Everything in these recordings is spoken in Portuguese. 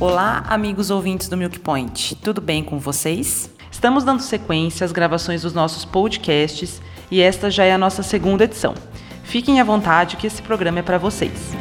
Olá, amigos ouvintes do Milk Point, tudo bem com vocês? Estamos dando sequência às gravações dos nossos podcasts e esta já é a nossa segunda edição. Fiquem à vontade que esse programa é para vocês.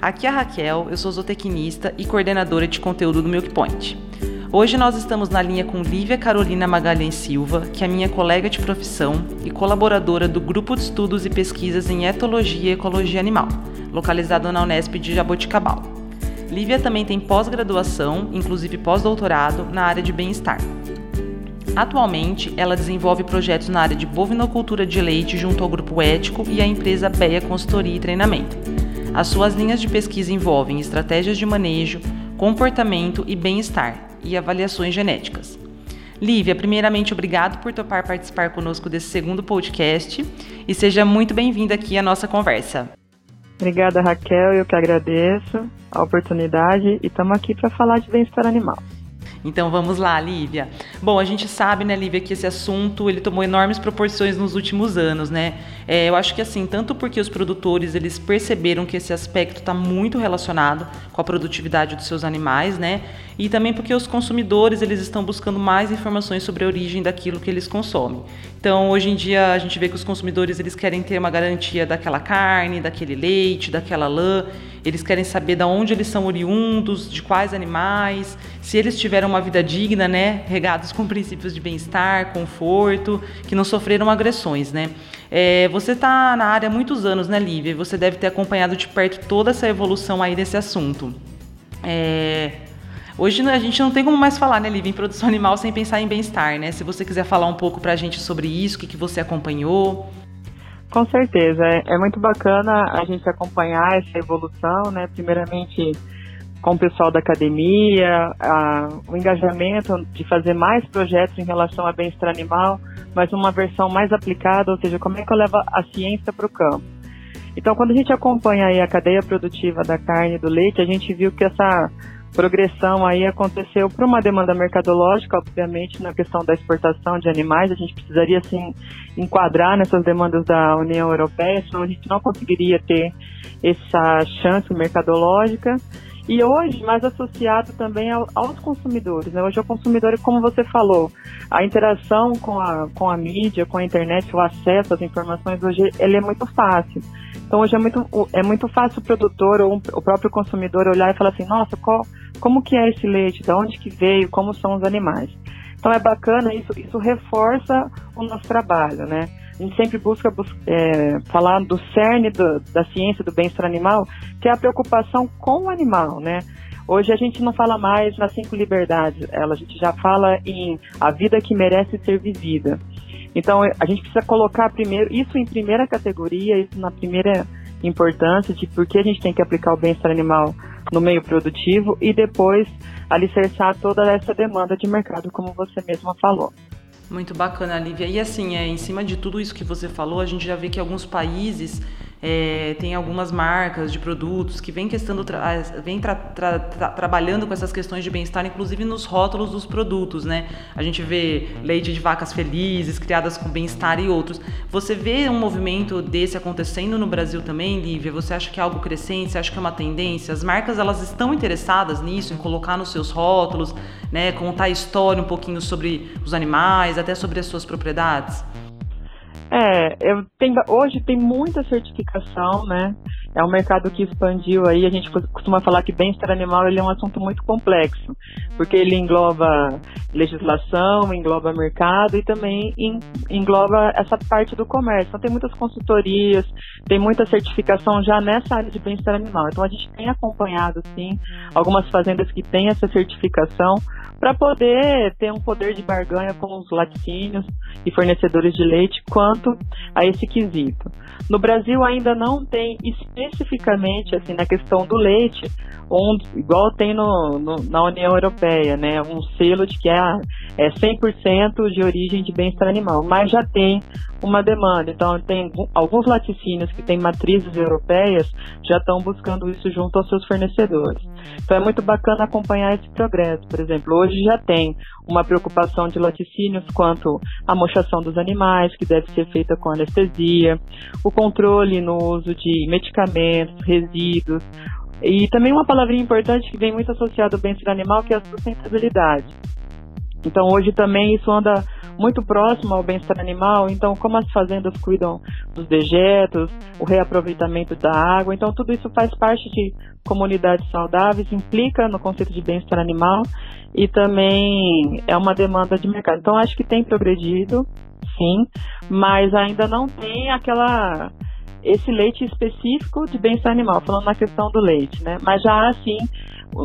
Aqui é a Raquel, eu sou zootecnista e coordenadora de conteúdo do Milk Point. Hoje nós estamos na linha com Lívia Carolina Magalhães Silva, que é minha colega de profissão e colaboradora do Grupo de Estudos e Pesquisas em Etologia e Ecologia Animal, localizado na Unesp de Jaboticabal. Lívia também tem pós-graduação, inclusive pós-doutorado, na área de bem-estar. Atualmente, ela desenvolve projetos na área de bovinocultura de leite junto ao Grupo Ético e à empresa BEA Consultoria e Treinamento. As suas linhas de pesquisa envolvem estratégias de manejo, comportamento e bem-estar e avaliações genéticas. Lívia, primeiramente, obrigado por topar participar conosco desse segundo podcast e seja muito bem-vinda aqui à nossa conversa. Obrigada, Raquel. Eu que agradeço a oportunidade e estamos aqui para falar de bem-estar animal. Então vamos lá, Lívia. Bom, a gente sabe, né, Lívia, que esse assunto ele tomou enormes proporções nos últimos anos, né? É, eu acho que assim, tanto porque os produtores eles perceberam que esse aspecto está muito relacionado com a produtividade dos seus animais, né? E também porque os consumidores eles estão buscando mais informações sobre a origem daquilo que eles consomem. Então, hoje em dia a gente vê que os consumidores eles querem ter uma garantia daquela carne, daquele leite, daquela lã. Eles querem saber de onde eles são oriundos, de quais animais, se eles tiveram uma vida digna, né, regados com princípios de bem-estar, conforto, que não sofreram agressões, né. É, você está na área há muitos anos, né, Lívia? Você deve ter acompanhado de perto toda essa evolução aí desse assunto. É, Hoje a gente não tem como mais falar, né, Lívia, em produção animal sem pensar em bem-estar, né? Se você quiser falar um pouco para a gente sobre isso, o que, que você acompanhou. Com certeza, é, é muito bacana a gente acompanhar essa evolução, né? Primeiramente com o pessoal da academia, a, o engajamento de fazer mais projetos em relação a bem-estar animal, mas uma versão mais aplicada, ou seja, como é que eu levo a ciência para o campo. Então, quando a gente acompanha a cadeia produtiva da carne e do leite, a gente viu que essa progressão aí aconteceu por uma demanda mercadológica, obviamente, na questão da exportação de animais. A gente precisaria, sim, enquadrar nessas demandas da União Europeia, senão a gente não conseguiria ter essa chance mercadológica. E hoje, mais associado também ao, aos consumidores. Né? Hoje, o consumidor, como você falou, a interação com a, com a mídia, com a internet, o acesso às informações, hoje ele é muito fácil. Então, hoje é muito, é muito fácil o produtor ou o próprio consumidor olhar e falar assim, nossa, qual, como que é esse leite, de onde que veio, como são os animais. Então, é bacana, isso, isso reforça o nosso trabalho, né? A gente sempre busca é, falar do cerne do, da ciência do bem-estar animal, que é a preocupação com o animal, né? Hoje a gente não fala mais nas cinco liberdades, ela, a gente já fala em a vida que merece ser vivida. Então a gente precisa colocar primeiro isso em primeira categoria, isso na primeira importância de por que a gente tem que aplicar o bem-estar animal no meio produtivo e depois alicerçar toda essa demanda de mercado, como você mesma falou. Muito bacana, Lívia. E assim, é, em cima de tudo isso que você falou, a gente já vê que alguns países é, tem algumas marcas de produtos que vêm, tra vem tra tra trabalhando com essas questões de bem-estar, inclusive nos rótulos dos produtos, né? A gente vê leite de vacas felizes, criadas com bem-estar e outros. Você vê um movimento desse acontecendo no Brasil também, Lívia? Você acha que é algo crescente? Você acha que é uma tendência? As marcas, elas estão interessadas nisso, em colocar nos seus rótulos, né? Contar a história um pouquinho sobre os animais, até sobre as suas propriedades? É, eu tenho, hoje tem muita certificação, né? É um mercado que expandiu aí. A gente costuma falar que bem-estar animal ele é um assunto muito complexo, porque ele engloba legislação, engloba mercado e também engloba essa parte do comércio. Então tem muitas consultorias, tem muita certificação já nessa área de bem-estar animal. Então a gente tem acompanhado, sim, algumas fazendas que têm essa certificação para poder ter um poder de barganha com os laticínios e fornecedores de leite quanto a esse quesito. No Brasil ainda não tem especificamente assim na questão do leite, um, igual tem no, no, na União Europeia, né, um selo de que é, é 100% de origem de bem-estar animal, mas já tem uma demanda. Então tem alguns laticínios que têm matrizes europeias já estão buscando isso junto aos seus fornecedores. Então é muito bacana acompanhar esse progresso. Por exemplo, hoje já tem uma preocupação de laticínios quanto à mochação dos animais, que deve ser feita com anestesia, o controle no uso de medicamentos, resíduos, e também uma palavrinha importante que vem muito associada ao bem-estar animal, que é a sustentabilidade. Então hoje também isso anda muito próximo ao bem-estar animal, então como as fazendas cuidam dos dejetos, o reaproveitamento da água, então tudo isso faz parte de comunidades saudáveis, implica no conceito de bem-estar animal e também é uma demanda de mercado. Então acho que tem progredido, sim, mas ainda não tem aquela esse leite específico de bem-estar animal, falando na questão do leite, né? Mas já há sim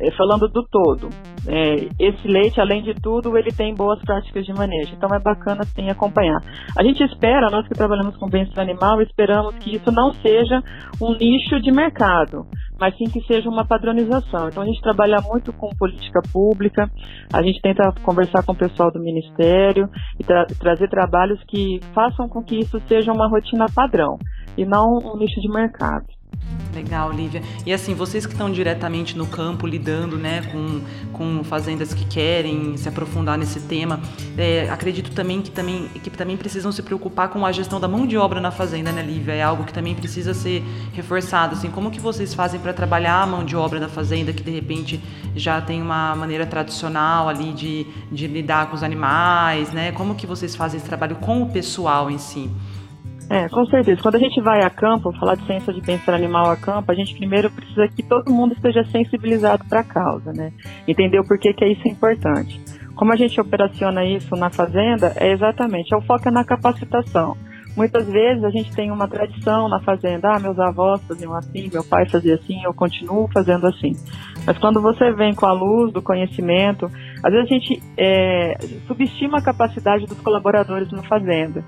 é, falando do todo. É, esse leite, além de tudo, ele tem boas práticas de manejo. Então é bacana sim acompanhar. A gente espera, nós que trabalhamos com bem-estar animal, esperamos que isso não seja um nicho de mercado, mas sim que seja uma padronização. Então a gente trabalha muito com política pública, a gente tenta conversar com o pessoal do Ministério e tra trazer trabalhos que façam com que isso seja uma rotina padrão e não um nicho de mercado. Legal, Lívia. E assim, vocês que estão diretamente no campo lidando né, com, com fazendas que querem se aprofundar nesse tema, é, acredito também que, também que também precisam se preocupar com a gestão da mão de obra na fazenda, né, Lívia? É algo que também precisa ser reforçado. Assim, como que vocês fazem para trabalhar a mão de obra da fazenda que de repente já tem uma maneira tradicional ali de, de lidar com os animais, né? Como que vocês fazem esse trabalho com o pessoal em si? É, com certeza. Quando a gente vai a campo, falar de ciência de bem-estar animal a campo, a gente primeiro precisa que todo mundo esteja sensibilizado para a causa, né? Entender o porquê que isso é importante. Como a gente operaciona isso na fazenda, é exatamente, é o foco é na capacitação. Muitas vezes a gente tem uma tradição na fazenda, ah, meus avós faziam assim, meu pai fazia assim, eu continuo fazendo assim. Mas quando você vem com a luz do conhecimento, às vezes a gente é, subestima a capacidade dos colaboradores na fazenda.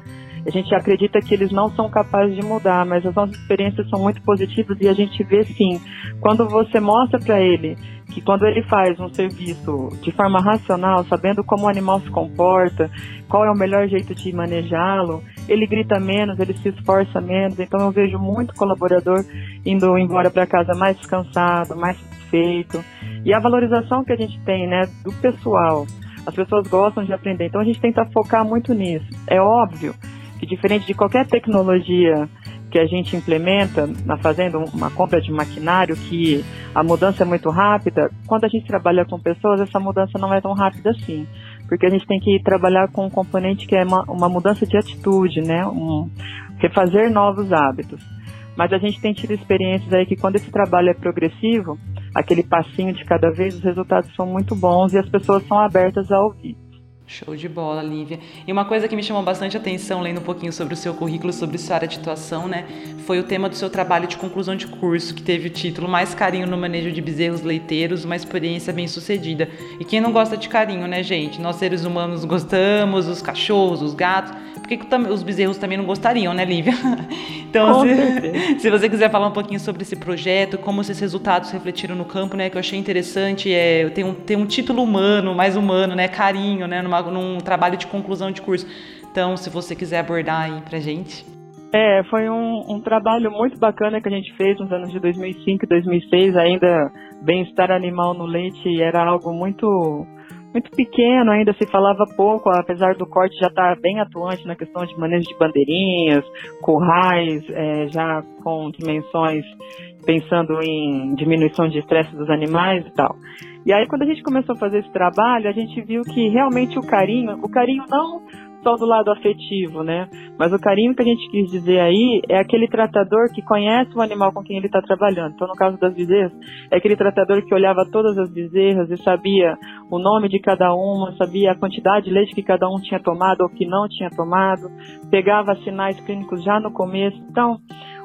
A gente acredita que eles não são capazes de mudar, mas as nossas experiências são muito positivas e a gente vê sim. Quando você mostra para ele que quando ele faz um serviço de forma racional, sabendo como o animal se comporta, qual é o melhor jeito de manejá-lo, ele grita menos, ele se esforça menos. Então eu vejo muito colaborador indo embora para casa mais descansado, mais satisfeito. E a valorização que a gente tem, né, do pessoal. As pessoas gostam de aprender, então a gente tenta focar muito nisso. É óbvio que diferente de qualquer tecnologia que a gente implementa na fazenda, uma compra de maquinário, que a mudança é muito rápida, quando a gente trabalha com pessoas, essa mudança não é tão rápida assim. Porque a gente tem que trabalhar com um componente que é uma, uma mudança de atitude, né? Um, refazer novos hábitos. Mas a gente tem tido experiências aí que quando esse trabalho é progressivo, aquele passinho de cada vez, os resultados são muito bons e as pessoas são abertas a ouvir. Show de bola, Lívia. E uma coisa que me chamou bastante atenção, lendo um pouquinho sobre o seu currículo, sobre sua área de atuação, né, foi o tema do seu trabalho de conclusão de curso, que teve o título Mais Carinho no Manejo de Bezerros Leiteiros, uma experiência bem sucedida. E quem não gosta de carinho, né, gente? Nós seres humanos gostamos, os cachorros, os gatos, por que os bezerros também não gostariam, né, Lívia? Então, se, se, você quiser falar um pouquinho sobre esse projeto, como esses resultados refletiram no campo, né, que eu achei interessante, é ter um, ter um título humano, mais humano, né, carinho, né, numa, num trabalho de conclusão de curso. Então, se você quiser abordar aí pra gente. É, foi um, um, trabalho muito bacana que a gente fez nos anos de 2005 e 2006, ainda bem-estar animal no leite era algo muito muito pequeno, ainda se falava pouco, apesar do corte já estar tá bem atuante na questão de manejo de bandeirinhas, currais, é, já com dimensões pensando em diminuição de estresse dos animais e tal. E aí quando a gente começou a fazer esse trabalho, a gente viu que realmente o carinho, o carinho não só do lado afetivo, né? Mas o carinho que a gente quis dizer aí é aquele tratador que conhece o animal com quem ele está trabalhando. Então, no caso das bezerras, é aquele tratador que olhava todas as bezerras e sabia o nome de cada uma, sabia a quantidade de leite que cada um tinha tomado ou que não tinha tomado, pegava sinais clínicos já no começo. Então,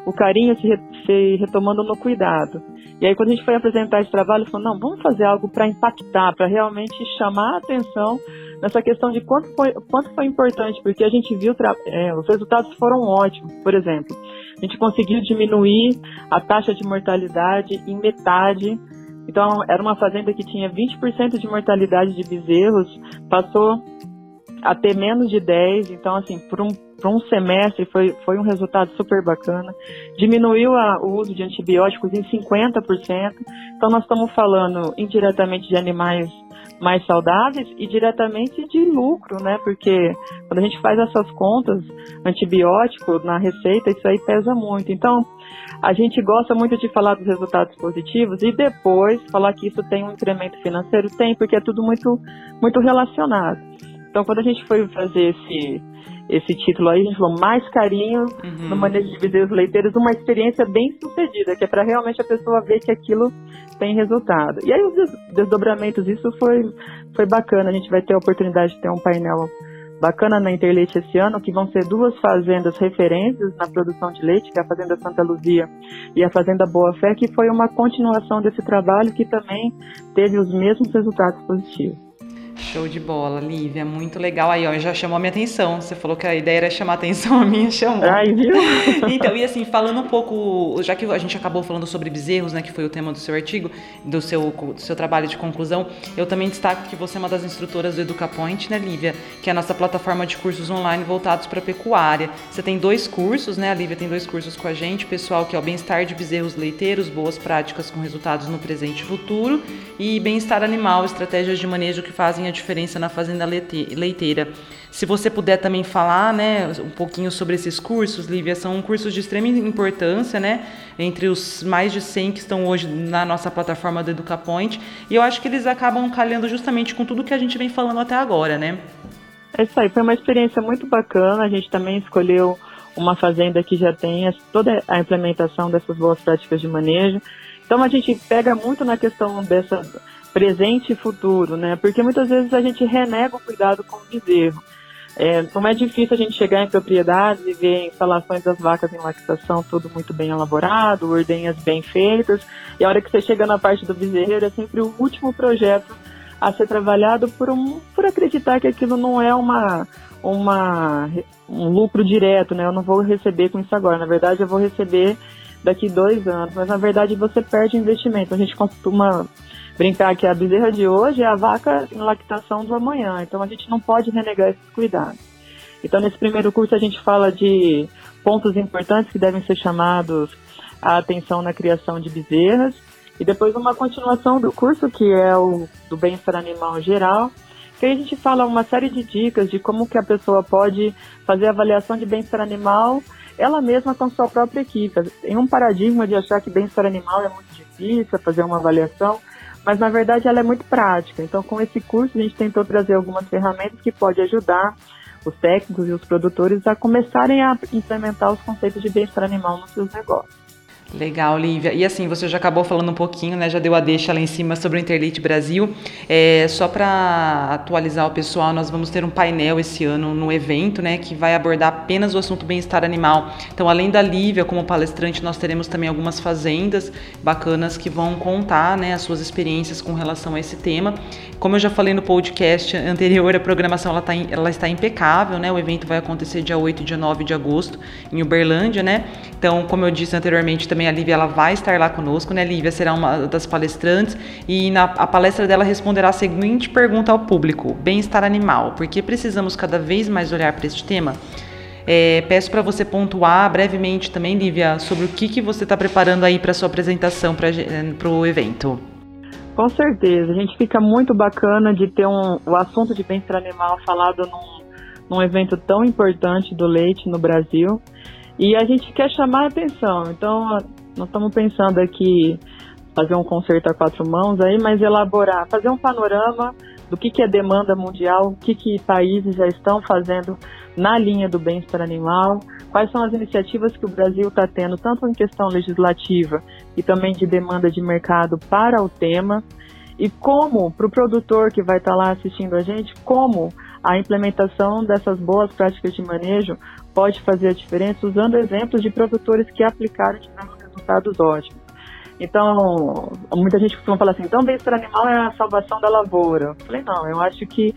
o carinho se, re, se retomando no cuidado. E aí, quando a gente foi apresentar esse trabalho, falou: não, vamos fazer algo para impactar, para realmente chamar a atenção nessa questão de quanto foi, quanto foi importante, porque a gente viu, é, os resultados foram ótimos. Por exemplo, a gente conseguiu diminuir a taxa de mortalidade em metade. Então, era uma fazenda que tinha 20% de mortalidade de bezerros, passou a ter menos de 10. Então, assim, por um, por um semestre foi, foi um resultado super bacana. Diminuiu a, o uso de antibióticos em 50%. Então, nós estamos falando indiretamente de animais mais saudáveis e diretamente de lucro, né? Porque quando a gente faz essas contas, antibiótico na receita, isso aí pesa muito. Então, a gente gosta muito de falar dos resultados positivos e depois falar que isso tem um incremento financeiro, tem, porque é tudo muito, muito relacionado. Então, quando a gente foi fazer esse, esse título aí, a gente falou mais carinho uhum. no manejo de bezerros leiteiros, uma experiência bem sucedida, que é para realmente a pessoa ver que aquilo tem resultado. E aí os desdobramentos, isso foi, foi bacana, a gente vai ter a oportunidade de ter um painel bacana na Interleite esse ano, que vão ser duas fazendas referências na produção de leite, que é a Fazenda Santa Luzia e a Fazenda Boa Fé, que foi uma continuação desse trabalho que também teve os mesmos resultados positivos. Show de bola, Lívia, muito legal. Aí, ó, já chamou a minha atenção. Você falou que a ideia era chamar a atenção, a minha chamou. Ai, viu? então, e assim, falando um pouco, já que a gente acabou falando sobre bezerros, né, que foi o tema do seu artigo, do seu, do seu trabalho de conclusão, eu também destaco que você é uma das instrutoras do EducaPoint, né, Lívia, que é a nossa plataforma de cursos online voltados para pecuária. Você tem dois cursos, né, a Lívia tem dois cursos com a gente, pessoal, que é o Bem-Estar de Bezerros Leiteiros, Boas Práticas com Resultados no Presente e Futuro, e Bem-Estar Animal, Estratégias de Manejo que fazem a a diferença na fazenda leiteira. Se você puder também falar, né, um pouquinho sobre esses cursos, Lívia, são cursos de extrema importância, né, entre os mais de 100 que estão hoje na nossa plataforma do EducaPoint, e eu acho que eles acabam calhando justamente com tudo que a gente vem falando até agora, né? É isso aí, foi uma experiência muito bacana, a gente também escolheu uma fazenda que já tem toda a implementação dessas boas práticas de manejo. Então a gente pega muito na questão dessa presente e futuro, né? Porque muitas vezes a gente renega o cuidado com o bezerro. É, como é difícil a gente chegar em propriedades e ver instalações das vacas em lactação tudo muito bem elaborado, ordenhas bem feitas, e a hora que você chega na parte do bezerro é sempre o último projeto a ser trabalhado por, um, por acreditar que aquilo não é uma, uma, um lucro direto, né? Eu não vou receber com isso agora, na verdade eu vou receber daqui dois anos, mas na verdade você perde investimento. A gente costuma brincar que a bezerra de hoje é a vaca em lactação do amanhã, então a gente não pode renegar esses cuidados. Então, nesse primeiro curso, a gente fala de pontos importantes que devem ser chamados a atenção na criação de bezerras, e depois uma continuação do curso, que é o do bem-estar animal geral, que aí a gente fala uma série de dicas de como que a pessoa pode fazer avaliação de bem-estar animal ela mesma com sua própria equipe. Tem um paradigma de achar que bem-estar animal é muito difícil, fazer uma avaliação, mas na verdade ela é muito prática. Então, com esse curso, a gente tentou trazer algumas ferramentas que podem ajudar os técnicos e os produtores a começarem a implementar os conceitos de bem-estar animal nos seus negócios. Legal, Lívia. E assim, você já acabou falando um pouquinho, né? Já deu a deixa lá em cima sobre o Interlite Brasil. É, só para atualizar o pessoal, nós vamos ter um painel esse ano no evento, né? Que vai abordar apenas o assunto bem-estar animal. Então, além da Lívia como palestrante, nós teremos também algumas fazendas bacanas que vão contar, né? As suas experiências com relação a esse tema. Como eu já falei no podcast anterior, a programação ela, tá, ela está impecável, né? O evento vai acontecer dia 8 e dia 9 de agosto em Uberlândia, né? Então, como eu disse anteriormente, também a Lívia ela vai estar lá conosco, né? Lívia será uma das palestrantes e na a palestra dela responderá a seguinte pergunta ao público: bem-estar animal, por que precisamos cada vez mais olhar para este tema? É, peço para você pontuar brevemente também, Lívia, sobre o que, que você está preparando aí para sua apresentação para o evento. Com certeza, a gente fica muito bacana de ter um, o assunto de bem-estar animal falado num, num evento tão importante do leite no Brasil. E a gente quer chamar a atenção. Então, nós estamos pensando aqui fazer um concerto a quatro mãos aí, mas elaborar, fazer um panorama do que, que é demanda mundial, o que, que países já estão fazendo na linha do bem-estar animal, quais são as iniciativas que o Brasil está tendo, tanto em questão legislativa e também de demanda de mercado para o tema, e como, para o produtor que vai estar tá lá assistindo a gente, como a implementação dessas boas práticas de manejo pode fazer a diferença usando exemplos de produtores que aplicaram e tiveram resultados ótimos. Então, muita gente costuma falar assim, então bem-estar animal é a salvação da lavoura. Eu falei, não, eu acho que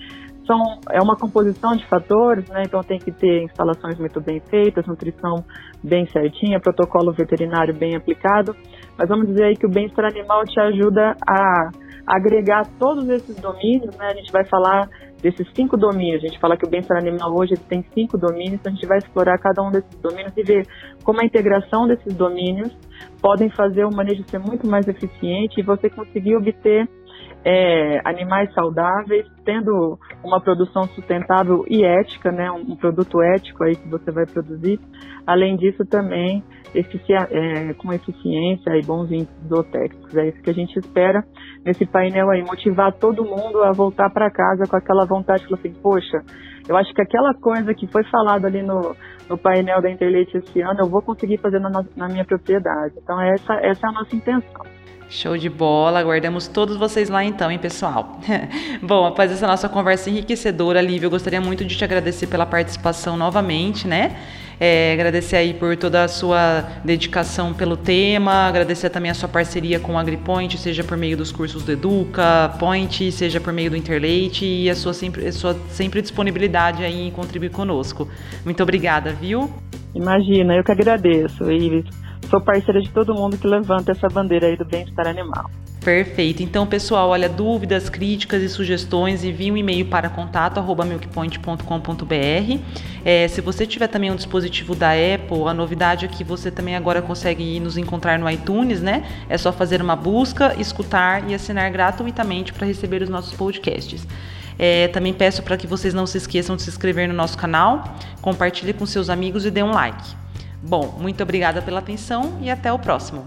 são, é uma composição de fatores, né? Então tem que ter instalações muito bem feitas, nutrição bem certinha, protocolo veterinário bem aplicado. Mas vamos dizer aí que o bem-estar animal te ajuda a agregar todos esses domínios, né? A gente vai falar desses cinco domínios. A gente fala que o bem-estar animal hoje tem cinco domínios, então a gente vai explorar cada um desses domínios e ver como a integração desses domínios podem fazer o manejo ser muito mais eficiente e você conseguir obter é, animais saudáveis, tendo uma produção sustentável e ética, né, um, produto ético aí que você vai produzir. Além disso, também é, com eficiência e bons índices zootécnicos. É isso que a gente espera nesse painel aí, motivar todo mundo a voltar para casa com aquela vontade, falar assim, poxa, eu acho que aquela coisa que foi falado ali no, no painel da Interleite esse ano, eu vou conseguir fazer na, na minha propriedade. Então essa, essa é a nossa intenção. Show de bola, aguardamos todos vocês lá então, hein, pessoal? Bom, após essa nossa conversa enriquecedora, Lívia, eu gostaria muito de te agradecer pela participação novamente, né? É, agradecer aí por toda a sua dedicação pelo tema, agradecer também a sua parceria com o AgriPoint, seja por meio dos cursos do Educa, Point, seja por meio do Interleite e a sua sempre, a sua sempre disponibilidade aí em contribuir conosco. Muito obrigada, viu? Imagina, eu que agradeço, Ives. Sou parceira de todo mundo que levanta essa bandeira aí do bem-estar animal. Perfeito. Então, pessoal, olha, dúvidas, críticas e sugestões, envie um e-mail para contato@milkpoint.com.br. É, se você tiver também um dispositivo da Apple, a novidade é que você também agora consegue nos encontrar no iTunes, né? É só fazer uma busca, escutar e assinar gratuitamente para receber os nossos podcasts. É, também peço para que vocês não se esqueçam de se inscrever no nosso canal, compartilhe com seus amigos e dê um like. Bom, muito obrigada pela atenção e até o próximo.